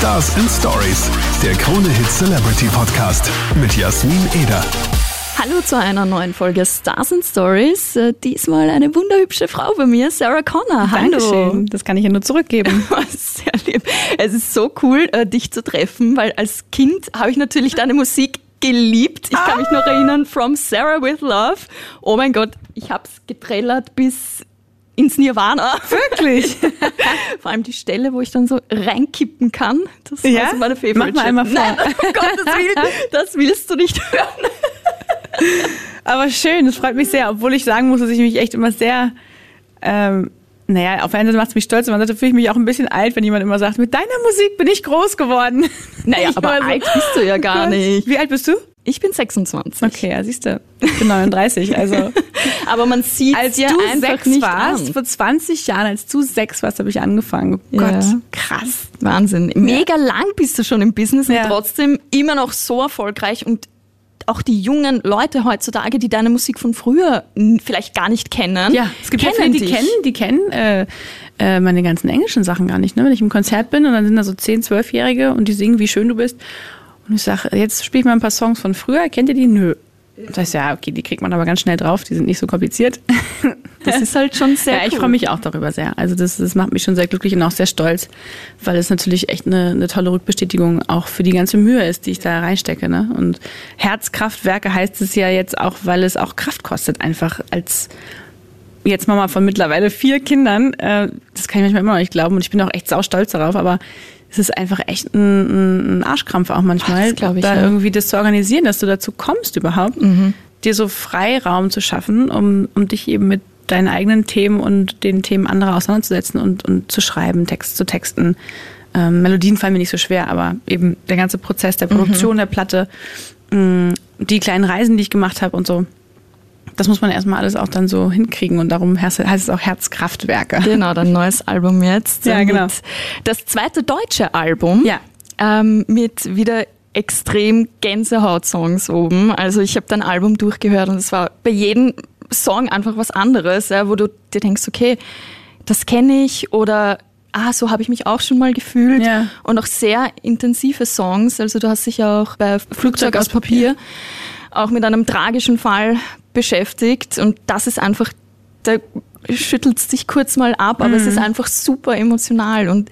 Stars and Stories, der Krone Hit Celebrity Podcast mit Jasmin Eder. Hallo zu einer neuen Folge Stars and Stories. Äh, diesmal eine wunderhübsche Frau bei mir, Sarah Connor. Hallo. Dankeschön. Das kann ich ja nur zurückgeben. Sehr lieb. Es ist so cool, äh, dich zu treffen, weil als Kind habe ich natürlich deine Musik geliebt. Ich kann mich noch erinnern, From Sarah with Love. Oh mein Gott, ich habe es getrellert bis ins Nirvana. Wirklich? Vor allem die Stelle, wo ich dann so reinkippen kann. Das Ja? war so meine Favorite. Mach mal einmal vor. Nein, um Gottes Willen, das willst du nicht hören. Aber schön, das freut mich sehr, obwohl ich sagen muss, dass ich mich echt immer sehr, ähm, naja, auf der einen Seite macht es mich stolz, auf der anderen Seite fühle ich mich auch ein bisschen alt, wenn jemand immer sagt, mit deiner Musik bin ich groß geworden. Naja, aber so, alt bist du ja gar nicht. Wie alt bist du? Ich bin 26. Okay, ja, siehst du. Ich bin 39, also. Aber man sieht Als dir du sechs warst, an. vor 20 Jahren, als du sechs warst, habe ich angefangen. Oh Ja. Gott, krass. Wahnsinn. Mega lang bist du schon im Business Ja. und trotzdem immer noch so erfolgreich und auch die jungen Leute heutzutage, die deine Musik von früher vielleicht gar nicht kennen. Ja, es gibt ja kennen viele, die dich. kennen, die kennen äh, äh, meine ganzen englischen Sachen gar nicht. Ne? Wenn ich im Konzert bin und dann sind da so 10-, 12-Jährige und die singen, wie schön du bist. Und ich sage, jetzt spiel ich mal ein paar Songs von früher, kennt ihr die? Nö. Das heißt, ja, okay, die kriegt man aber ganz schnell drauf, die sind nicht so kompliziert. Das ist halt schon sehr ja, ich freue mich auch darüber sehr. Also das, das macht mich schon sehr glücklich und auch sehr stolz, weil es natürlich echt eine, eine tolle Rückbestätigung auch für die ganze Mühe ist, die ich da reinstecke. Ne? Und Herzkraftwerke heißt es ja jetzt auch, weil es auch Kraft kostet, einfach als jetzt Mama von mittlerweile vier Kindern. Äh, das kann ich manchmal immer noch nicht glauben und ich bin auch echt saustolz darauf, aber es ist einfach echt ein, ein Arschkrampf auch manchmal, glaub ich, da ja. irgendwie das zu organisieren, dass du dazu kommst überhaupt, dir so Freiraum zu schaffen, um, um dich eben mit deinen eigenen Themen und den Themen anderer auseinanderzusetzen und, und zu schreiben, Text zu texten. Ähm, Melodien fallen mir nicht so schwer, aber eben der ganze Prozess der Produktion der Platte, mh, die kleinen Reisen, die ich gemacht habe und so. Das muss man erstmal alles auch dann so hinkriegen und darum heißt heißt es auch Herzkraftwerke. Genau, dein neues Album jetzt. Ja, genau. Das zweite deutsche Album. Ja. Ähm, mit wieder extrem Gänsehaut-Songs oben. Also ich habe dein Album durchgehört und es war bei jedem Song einfach was anderes, ja, wo du dir denkst, okay, das kenne ich oder ah, so habe ich mich auch schon mal gefühlt. Ja. Und auch sehr intensive Songs. Also du hast dich ja auch bei Flugzeug aus Papier auch mit einem tragischen Fall beschäftigt und das ist einfach, da schüttelt es dich kurz mal ab, aber es ist einfach super emotional. Und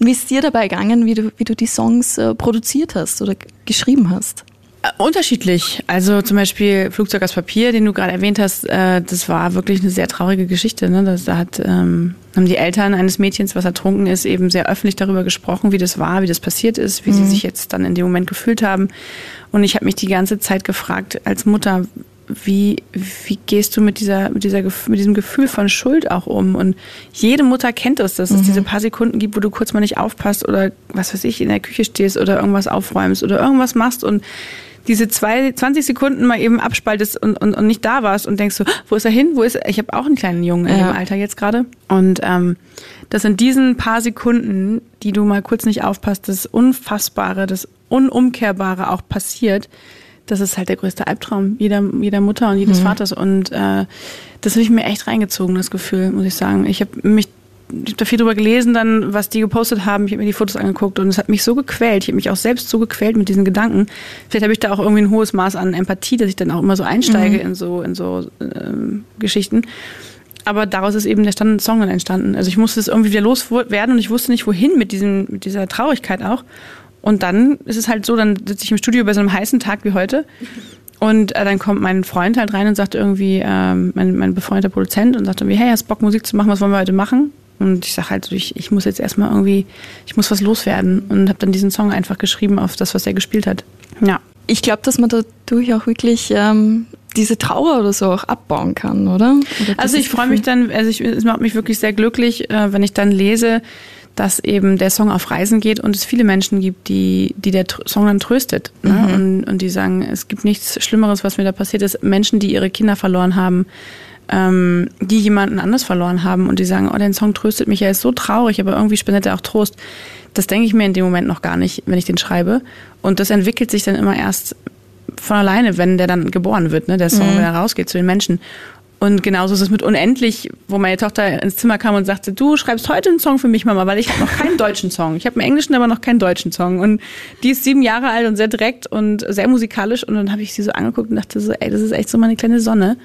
wie ist dir dabei gegangen, wie du, wie du die Songs äh, produziert hast oder geschrieben hast? Äh, Unterschiedlich. Also zum Beispiel Flugzeug aus Papier, den du gerade erwähnt hast, äh, das war wirklich eine sehr traurige Geschichte. Ne? Das, da hat, ähm, haben die Eltern eines Mädchens, was ertrunken ist, eben sehr öffentlich darüber gesprochen, wie das war, wie das passiert ist, wie sie sich jetzt dann in dem Moment gefühlt haben. Und ich habe mich die ganze Zeit gefragt als Mutter, wie, wie gehst du mit dieser, mit dieser, mit diesem Gefühl von Schuld auch um? Und jede Mutter kennt es, dass es diese paar Sekunden gibt, wo du kurz mal nicht aufpasst oder was weiß ich, in der Küche stehst oder irgendwas aufräumst oder irgendwas machst und diese zwei, 20 Sekunden mal eben abspaltest und, und, und nicht da warst und denkst so, wo ist er hin? Wo ist er? Ich habe auch einen kleinen Jungen in Ja. dem Alter jetzt gerade. Und ähm, dass in diesen paar Sekunden, die du mal kurz nicht aufpasst, das Unfassbare, das Unumkehrbare auch passiert, das ist halt der größte Albtraum jeder, jeder Mutter und jedes Vaters. Und äh, das habe ich mir echt reingezogen, das Gefühl, muss ich sagen. Ich habe mich ich hab da viel drüber gelesen, dann, was die gepostet haben. Ich habe mir die Fotos angeguckt und es hat mich so gequält. Ich habe mich auch selbst so gequält mit diesen Gedanken. Vielleicht habe ich da auch irgendwie ein hohes Maß an Empathie, dass ich dann auch immer so einsteige in so, in so ähm, Geschichten. Aber daraus ist eben der Stand Song dann entstanden. Also ich musste es irgendwie wieder loswerden und ich wusste nicht, wohin mit, diesem, mit dieser Traurigkeit auch. Und dann ist es halt so, dann sitze ich im Studio bei so einem heißen Tag wie heute und äh, dann kommt mein Freund halt rein und sagt irgendwie, ähm, mein, mein befreundeter Produzent und sagt irgendwie, hey, hast Bock Musik zu machen, was wollen wir heute machen? Und ich sage halt, so, ich, ich muss jetzt erstmal irgendwie, ich muss was loswerden und habe dann diesen Song einfach geschrieben auf das, was er gespielt hat. Ja. Ich glaube, dass man dadurch auch wirklich ähm, diese Trauer oder so auch abbauen kann, oder? oder Also ich freue mich dann, also ich, es macht mich wirklich sehr glücklich, äh, wenn ich dann lese, dass eben der Song auf Reisen geht und es viele Menschen gibt, die, die der Song dann tröstet. Ne? Und, und die sagen, es gibt nichts Schlimmeres, was mir da passiert ist. Menschen, die ihre Kinder verloren haben, ähm, die jemanden anders verloren haben und die sagen, oh, dein Song tröstet mich, er ist so traurig, aber irgendwie spendet er auch Trost. Das denke ich mir in dem Moment noch gar nicht, wenn ich den schreibe. Und das entwickelt sich dann immer erst von alleine, wenn der dann geboren wird, ne, der Song, wenn er rausgeht zu den Menschen. Und genauso ist es mit Unendlich, wo meine Tochter ins Zimmer kam und sagte, du schreibst heute einen Song für mich, Mama, weil ich habe noch keinen deutschen Song. Ich habe einen englischen, aber noch keinen deutschen Song. Und die ist sieben Jahre alt und sehr direkt und sehr musikalisch. Und dann habe ich sie so angeguckt und dachte so, ey, das ist echt so meine kleine Sonne.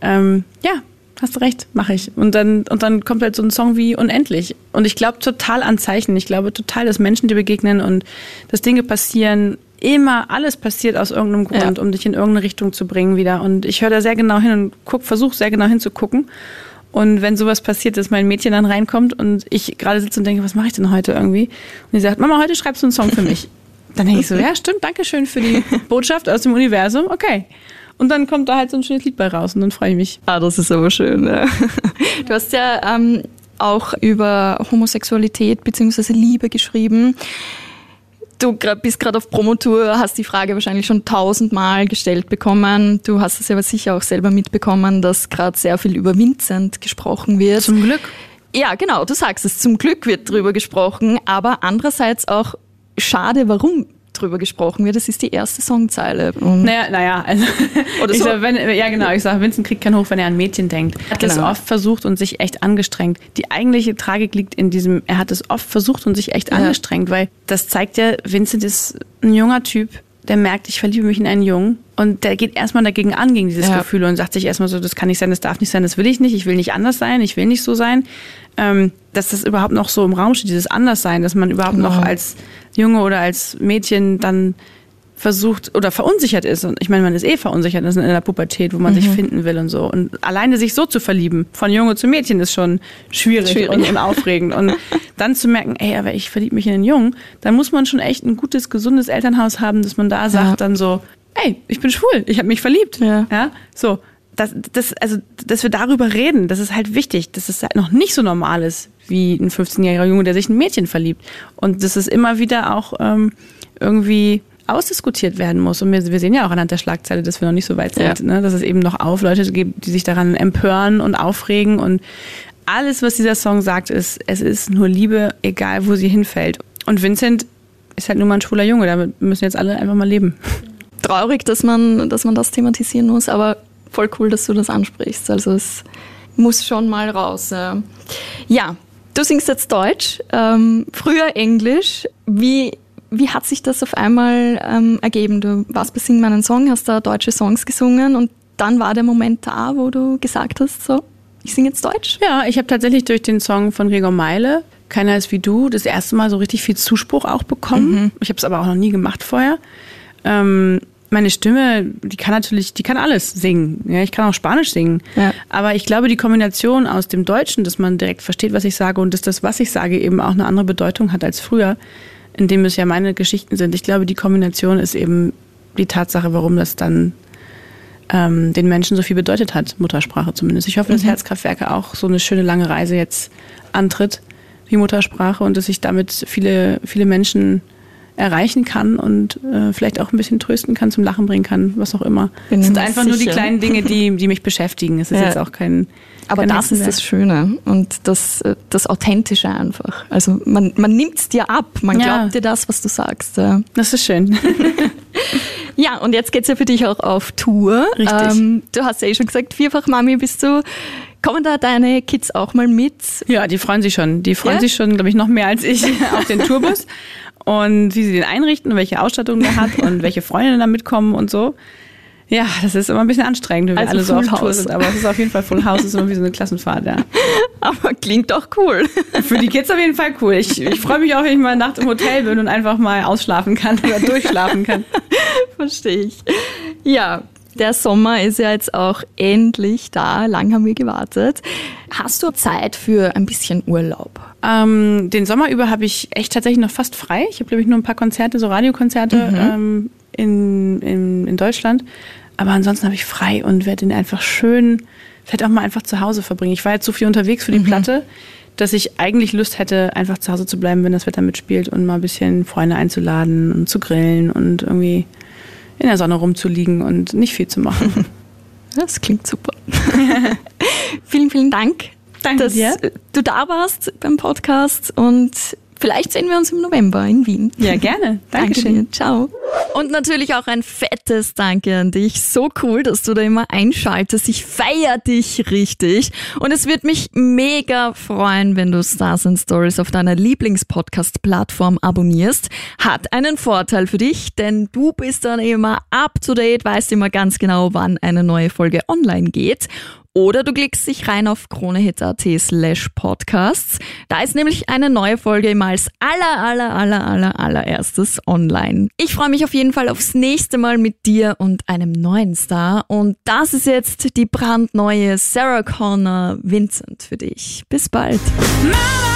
Ähm, ja, hast du recht, mache ich. Und dann, und dann kommt halt so ein Song wie Unendlich. Und ich glaube total an Zeichen. Ich glaube total, dass Menschen dir begegnen und dass Dinge passieren, immer alles passiert aus irgendeinem Grund, ja. um dich in irgendeine Richtung zu bringen wieder. Und ich höre da sehr genau hin und guck, versuche sehr genau hinzugucken. Und wenn sowas passiert, dass mein Mädchen dann reinkommt und ich gerade sitze und denke, was mache ich denn heute irgendwie? Und die sagt, Mama, heute schreibst du einen Song für mich. Dann denke ich so, ja, stimmt, danke schön für die Botschaft aus dem Universum. Okay. Und dann kommt da halt so ein schönes Lied bei raus und dann freue ich mich. Ah, das ist aber schön. Ja. Du hast ja ähm, auch über Homosexualität bzw. Liebe geschrieben. Du bist gerade auf Promotour, hast die Frage wahrscheinlich schon tausendmal gestellt bekommen. Du hast es aber sicher auch selber mitbekommen, dass gerade sehr viel über Vincent gesprochen wird. Zum Glück. Ja, genau, du sagst es. Zum Glück wird drüber gesprochen, aber andererseits auch schade, warum drüber gesprochen wird. Das ist die erste Songzeile. Und naja, naja, also Oder so. Sag, wenn, ja genau, ich sage, Vincent kriegt keinen Hoch, wenn er an Mädchen denkt. Er hat genau. das oft versucht und sich echt angestrengt. Die eigentliche Tragik liegt in diesem, er hat es oft versucht und sich echt ja. angestrengt, weil das zeigt ja, Vincent ist ein junger Typ, der merkt, ich verliebe mich in einen Jungen und der geht erstmal dagegen an, gegen dieses ja. Gefühl und sagt sich erstmal so, das kann nicht sein, das darf nicht sein, das will ich nicht, ich will nicht anders sein, ich will nicht so sein. Ähm, dass das überhaupt noch so im Raum steht, dieses Anderssein, dass man überhaupt genau. noch als Junge oder als Mädchen dann versucht oder verunsichert ist. Und ich meine, man ist eh verunsichert das ist in der Pubertät, wo man mhm. sich finden will und so. Und alleine sich so zu verlieben, von Junge zu Mädchen, ist schon schwierig, schwierig. Und, und, aufregend. Und dann zu merken, ey, aber ich verliebe mich in einen Jungen, dann muss man schon echt ein gutes, gesundes Elternhaus haben, dass man da sagt ja. dann so, ey, ich bin schwul, ich habe mich verliebt. Ja. ja, so. Das, das, also, dass wir darüber reden, das ist halt wichtig, dass es halt noch nicht so normal ist, wie ein 15-jähriger Junge, der sich in ein Mädchen verliebt. Und dass es immer wieder auch ähm, irgendwie ausdiskutiert werden muss. Und wir, wir, sehen ja auch anhand der Schlagzeile, dass wir noch nicht so weit sind, ja. ne? dass es eben noch auf Leute gibt, die sich daran empören und aufregen. Und alles, was dieser Song sagt, ist, es ist nur Liebe, egal wo sie hinfällt. Und Vincent ist halt nur mal ein schwuler Junge, damit müssen jetzt alle einfach mal leben. Traurig, dass man, dass man das thematisieren muss, aber voll cool, dass du das ansprichst. Also es muss schon mal raus. Ja, du singst jetzt Deutsch, ähm, früher Englisch. Wie wie hat sich das auf einmal ähm, ergeben? Du warst bei Sing meinen Song, hast da deutsche Songs gesungen und dann war der Moment da, wo du gesagt hast, so, ich singe jetzt Deutsch? Ja, ich habe tatsächlich durch den Song von Gregor Meile, Keiner ist wie du, das erste Mal so richtig viel Zuspruch auch bekommen. Mhm. Ich habe es aber auch noch nie gemacht vorher. Ähm, meine Stimme, die kann natürlich, die kann alles singen. Ja, ich kann auch Spanisch singen. Ja. Aber ich glaube, die Kombination aus dem Deutschen, dass man direkt versteht, was ich sage und dass das, was ich sage, eben auch eine andere Bedeutung hat als früher, in dem es ja meine Geschichten sind. Ich glaube, die Kombination ist eben die Tatsache, warum das dann ähm, den Menschen so viel bedeutet hat, Muttersprache zumindest. Ich hoffe, dass mhm. Herzkraftwerke auch so eine schöne lange Reise jetzt antritt wie Muttersprache und dass ich damit viele, viele Menschen erreichen kann und äh, vielleicht auch ein bisschen trösten kann, zum Lachen bringen kann, was auch immer. Bin es sind einfach sicher. nur die kleinen Dinge, die, die mich beschäftigen. Es ist ja. jetzt auch kein. Aber kein das ist das Schöne und das, äh, das Authentische einfach. Also man, man nimmt es dir ab, man ja. glaubt dir das, was du sagst. Ja. Das ist schön. ja, und jetzt geht es ja für dich auch auf Tour. Richtig. Ähm, du hast ja eh schon gesagt, vierfach Mami bist du. Kommen da deine Kids auch mal mit? Ja, die freuen sich schon. Die freuen ja? sich schon, glaube ich, noch mehr als ich auf den Tourbus und wie sie den einrichten und welche Ausstattung der hat und welche Freunde da mitkommen und so. Ja, das ist immer ein bisschen anstrengend, wenn wir also alle so auf Tour sind, aber es ist auf jeden Fall Full House, es ist immer wie so eine Klassenfahrt, ja. Aber klingt doch cool. Für die Kids auf jeden Fall cool. Ich, ich freue mich auch, wenn ich mal Nacht im Hotel bin und einfach mal ausschlafen kann oder durchschlafen kann. Verstehe ich. Ja, der Sommer ist ja jetzt auch endlich da. Lang haben wir gewartet. Hast du Zeit für ein bisschen Urlaub? Ähm, den Sommer über habe ich echt tatsächlich noch fast frei. Ich habe, glaube ich, nur ein paar Konzerte, so Radiokonzerte mhm. ähm, in, in, in Deutschland. Aber ansonsten habe ich frei und werde ihn einfach schön, vielleicht auch mal einfach zu Hause verbringen. Ich war jetzt so viel unterwegs für die mhm. Platte, dass ich eigentlich Lust hätte, einfach zu Hause zu bleiben, wenn das Wetter mitspielt und mal ein bisschen Freunde einzuladen und zu grillen und irgendwie in der Sonne rumzuliegen und nicht viel zu machen. Das klingt super. vielen, vielen Dank, Danke dass dir. du da warst beim Podcast und vielleicht sehen wir uns im November in Wien. Ja, gerne. Dankeschön. Danke. Ciao. Und natürlich auch ein fettes Danke an dich. So cool, dass du da immer einschaltest. Ich feier dich richtig. Und es wird mich mega freuen, wenn du Stars and Stories auf deiner Lieblingspodcast-Plattform abonnierst. Hat einen Vorteil für dich, denn du bist dann immer up to date, weißt immer ganz genau, wann eine neue Folge online geht. Oder du klickst dich rein auf kronehit.at slash podcasts. Da ist nämlich eine neue Folge immer als aller, aller, aller, aller, allererstes online. Ich freue mich auf jeden Fall aufs nächste Mal mit dir und einem neuen Star. Und das ist jetzt die brandneue Sarah Connor Vincent für dich. Bis bald. Mama,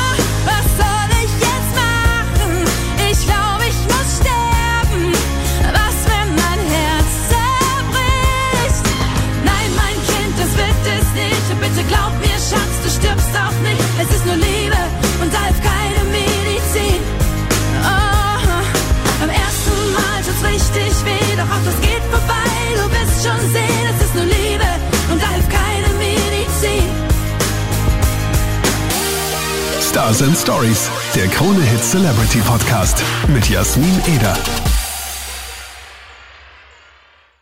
Stars and Stories, der Krone Hit Celebrity Podcast mit Jasmin Eder.